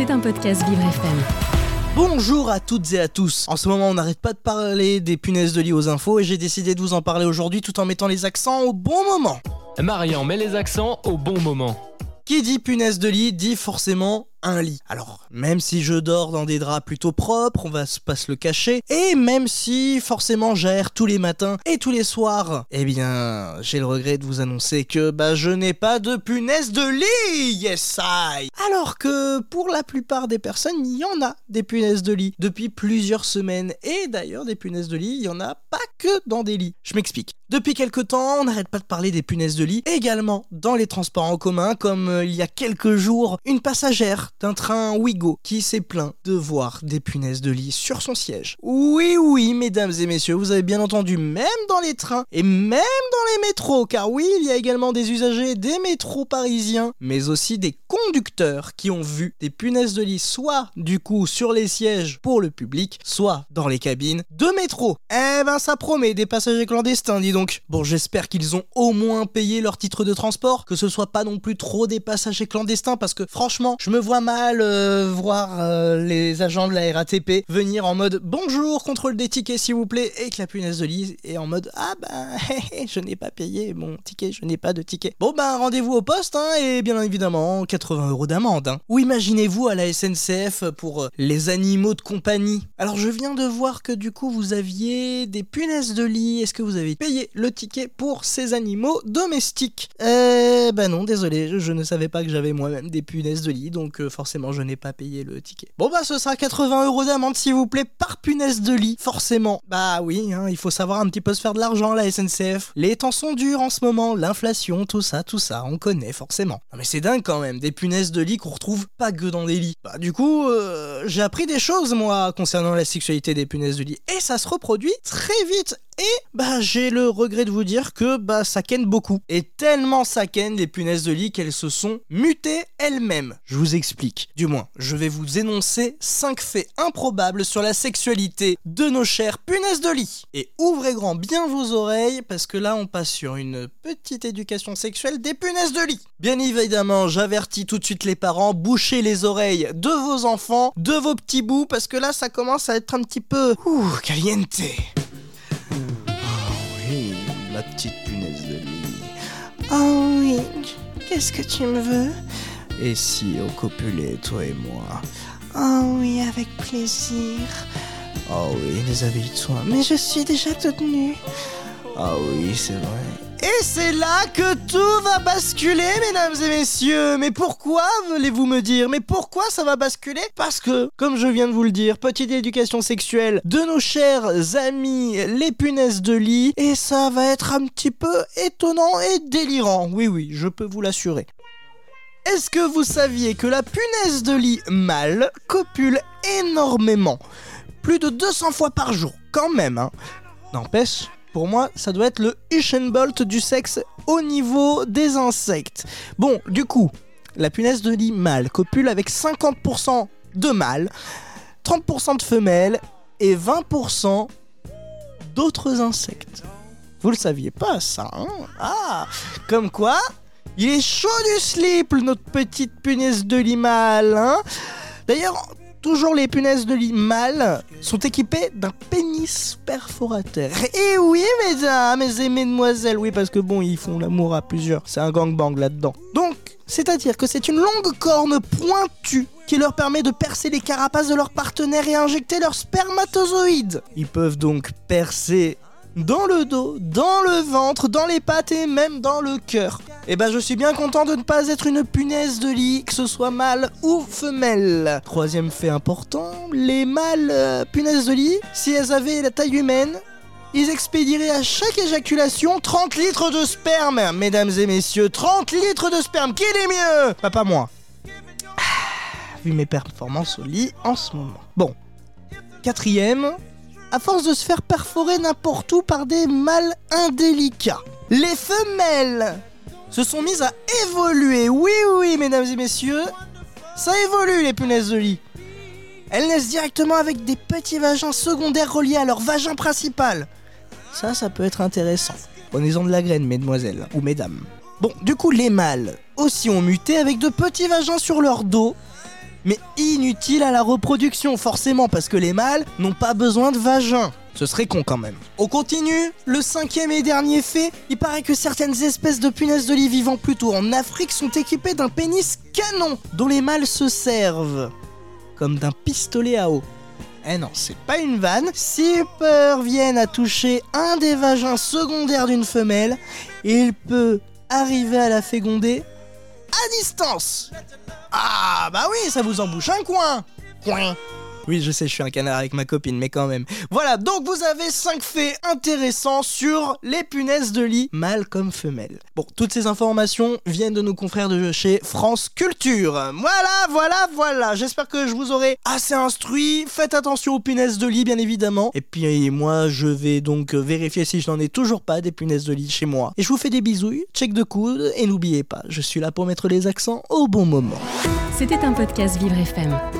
C'est un podcast Vivre FM. Bonjour à toutes et à tous. En ce moment, on n'arrête pas de parler des punaises de lit aux infos et j'ai décidé de vous en parler aujourd'hui tout en mettant les accents au bon moment. Marian met les accents au bon moment. Qui dit punaise de lit dit forcément un lit. Alors, même si je dors dans des draps plutôt propres, on va pas se le cacher, et même si forcément j'aère tous les matins et tous les soirs, eh bien, j'ai le regret de vous annoncer que bah je n'ai pas de punaise de lit. Yes I. Alors que pour la plupart des personnes, il y en a des punaises de lit depuis plusieurs semaines et d'ailleurs des punaises de lit, il y en a pas que dans des lits. Je m'explique. Depuis quelque temps, on n'arrête pas de parler des punaises de lit, également dans les transports en commun, comme euh, il y a quelques jours, une passagère d'un train Ouigo qui s'est plaint de voir des punaises de lit sur son siège. Oui, oui, mesdames et messieurs, vous avez bien entendu, même dans les trains et même dans les métros, car oui, il y a également des usagers des métros parisiens, mais aussi des conducteurs qui ont vu des punaises de lit soit du coup sur les sièges pour le public, soit dans les cabines de métro. Eh ben ça promet des passagers clandestins, dis donc. Bon, j'espère qu'ils ont au moins payé leur titre de transport, que ce soit pas non plus trop des passagers clandestins, parce que franchement, je me vois mal euh, voir euh, les agents de la RATP venir en mode bonjour, contrôle des tickets s'il vous plaît, et que la punaise de lit est en mode ah ben je n'ai pas payé mon ticket, je n'ai pas de ticket. Bon ben rendez-vous au poste, hein, et bien évidemment 80 d'amende. Hein. Ou imaginez-vous à la SNCF pour euh, les animaux de compagnie? Alors je viens de voir que du coup vous aviez des punaises de lit. Est-ce que vous avez payé le ticket pour ces animaux domestiques? Euh ben non, désolé, je ne savais pas que j'avais moi-même des punaises de lit, donc euh, forcément je n'ai pas payé le ticket. Bon bah ce sera 80 euros d'amende s'il vous plaît par punaise de lit, forcément. Bah oui, hein, il faut savoir un petit peu se faire de l'argent la SNCF. Les temps sont durs en ce moment, l'inflation, tout ça, tout ça, on connaît forcément. Non mais c'est dingue quand même, des punaises de lit qu'on retrouve pas que dans des lits. Bah du coup, euh, j'ai appris des choses moi concernant la sexualité des punaises de lit et ça se reproduit très vite et bah j'ai le regret de vous dire que bah ça ken beaucoup. Et tellement ça ken les punaises de lit qu'elles se sont mutées elles-mêmes. Je vous explique. Du moins, je vais vous énoncer 5 faits improbables sur la sexualité de nos chères punaises de lit. Et ouvrez grand bien vos oreilles parce que là on passe sur une petite éducation sexuelle des punaises de lit. Bien évidemment, j'avertis tout de suite les parents, bouchez les oreilles de vos enfants, de vos petits bouts parce que là ça commence à être un petit peu ouh, caliente. Oh oui, qu'est-ce que tu me veux? Et si on copulait, toi et moi? Oh oui, avec plaisir. Oh oui, déshabille-toi. Mais je suis déjà toute nue. Ah oui, c'est vrai. Et c'est là que tout va basculer, mesdames et messieurs. Mais pourquoi, voulez-vous me dire? Mais pourquoi ça va basculer? Parce que, comme je viens de vous le dire, petite éducation sexuelle de nos chers amis les punaises de lit, et ça va être un petit peu étonnant et délirant. Oui, oui, je peux vous l'assurer. Est-ce que vous saviez que la punaise de lit mâle copule énormément? Plus de 200 fois par jour, quand même, hein N'empêche, pour moi, ça doit être le Bolt du sexe au niveau des insectes. Bon, du coup, la punaise de lit mâle copule avec 50% de mâles, 30% de femelles et 20% d'autres insectes. Vous le saviez pas ça, hein? Ah Comme quoi, il est chaud du slip, notre petite punaise de lit hein? D'ailleurs, toujours les punaises de lit mâles sont équipées d'un pénis perforateur. Et oui, mesdames et mesdemoiselles, oui, parce que bon, ils font l'amour à plusieurs. C'est un gangbang là-dedans. Donc, c'est-à-dire que c'est une longue corne pointue qui leur permet de percer les carapaces de leurs partenaires et injecter leurs spermatozoïdes. Ils peuvent donc percer dans le dos, dans le ventre, dans les pattes et même dans le cœur. Et ben je suis bien content de ne pas être une punaise de lit, que ce soit mâle ou femelle. Troisième fait important, les mâles euh, punaises de lit, si elles avaient la taille humaine, ils expédieraient à chaque éjaculation 30 litres de sperme. Mesdames et messieurs, 30 litres de sperme, qui est mieux? Bah pas moi. Ah, Vu mes performances au lit en ce moment. Bon. Quatrième, à force de se faire perforer n'importe où par des mâles indélicats. Les femelles se sont mises à évoluer. Oui, oui, mesdames et messieurs, ça évolue les punaises de lit. Elles naissent directement avec des petits vagins secondaires reliés à leur vagin principal. Ça, ça peut être intéressant. Prenez-en de la graine, mesdemoiselles ou mesdames. Bon, du coup, les mâles aussi ont muté avec de petits vagins sur leur dos mais inutile à la reproduction forcément parce que les mâles n'ont pas besoin de vagin. Ce serait con quand même. On continue, le cinquième et dernier fait, il paraît que certaines espèces de punaises de lit vivant plutôt en Afrique sont équipées d'un pénis canon dont les mâles se servent comme d'un pistolet à eau. Eh non, c'est pas une vanne. Si parviennent à toucher un des vagins secondaires d'une femelle, il peut arriver à la féconder à distance. Ah bah oui, ça vous embouche un coin. Coin. Oui, je sais, je suis un canard avec ma copine, mais quand même. Voilà, donc vous avez 5 faits intéressants sur les punaises de lit, mâles comme femelles. Bon, toutes ces informations viennent de nos confrères de chez France Culture. Voilà, voilà, voilà. J'espère que je vous aurai assez instruit. Faites attention aux punaises de lit, bien évidemment. Et puis, moi, je vais donc vérifier si je n'en ai toujours pas des punaises de lit chez moi. Et je vous fais des bisouilles, check de coude, et n'oubliez pas, je suis là pour mettre les accents au bon moment. C'était un podcast Vivre FM.